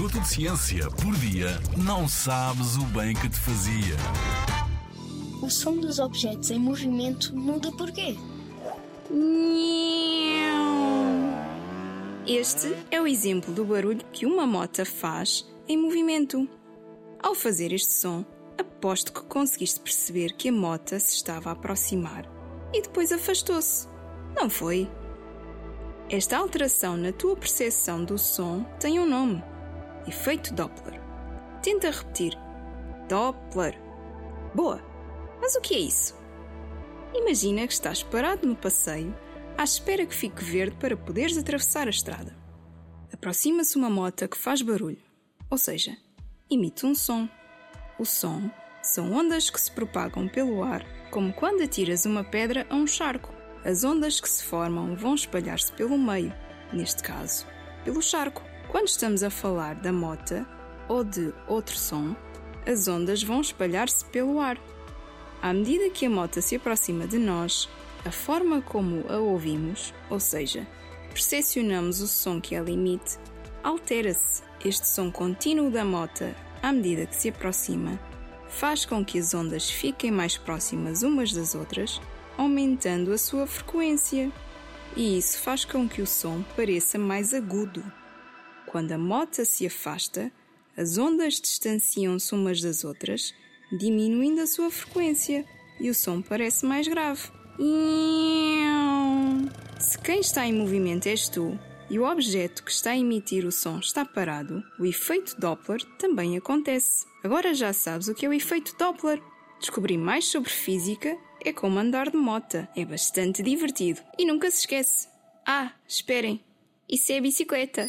minuto de ciência por dia, não sabes o bem que te fazia. O som dos objetos em movimento muda porquê? Este é o exemplo do barulho que uma mota faz em movimento. Ao fazer este som, aposto que conseguiste perceber que a mota se estava a aproximar e depois afastou-se. Não foi? Esta alteração na tua percepção do som tem um nome: efeito Doppler. Tenta repetir: Doppler. Boa! Mas o que é isso? Imagina que estás parado no passeio à espera que fique verde para poderes atravessar a estrada. Aproxima-se uma moto que faz barulho, ou seja, emite um som. O som são ondas que se propagam pelo ar, como quando atiras uma pedra a um charco. As ondas que se formam vão espalhar-se pelo meio, neste caso, pelo charco. Quando estamos a falar da mota ou de outro som, as ondas vão espalhar-se pelo ar. À medida que a mota se aproxima de nós, a forma como a ouvimos, ou seja, percepcionamos o som que ela emite, altera-se. Este som contínuo da mota, à medida que se aproxima, faz com que as ondas fiquem mais próximas umas das outras, aumentando a sua frequência. E isso faz com que o som pareça mais agudo. Quando a mota se afasta, as ondas distanciam-se umas das outras, diminuindo a sua frequência, e o som parece mais grave. Se quem está em movimento és tu e o objeto que está a emitir o som está parado, o efeito Doppler também acontece. Agora já sabes o que é o efeito Doppler. Descobrir mais sobre física é como andar de mota. É bastante divertido. E nunca se esquece. Ah, esperem. Isso é a bicicleta.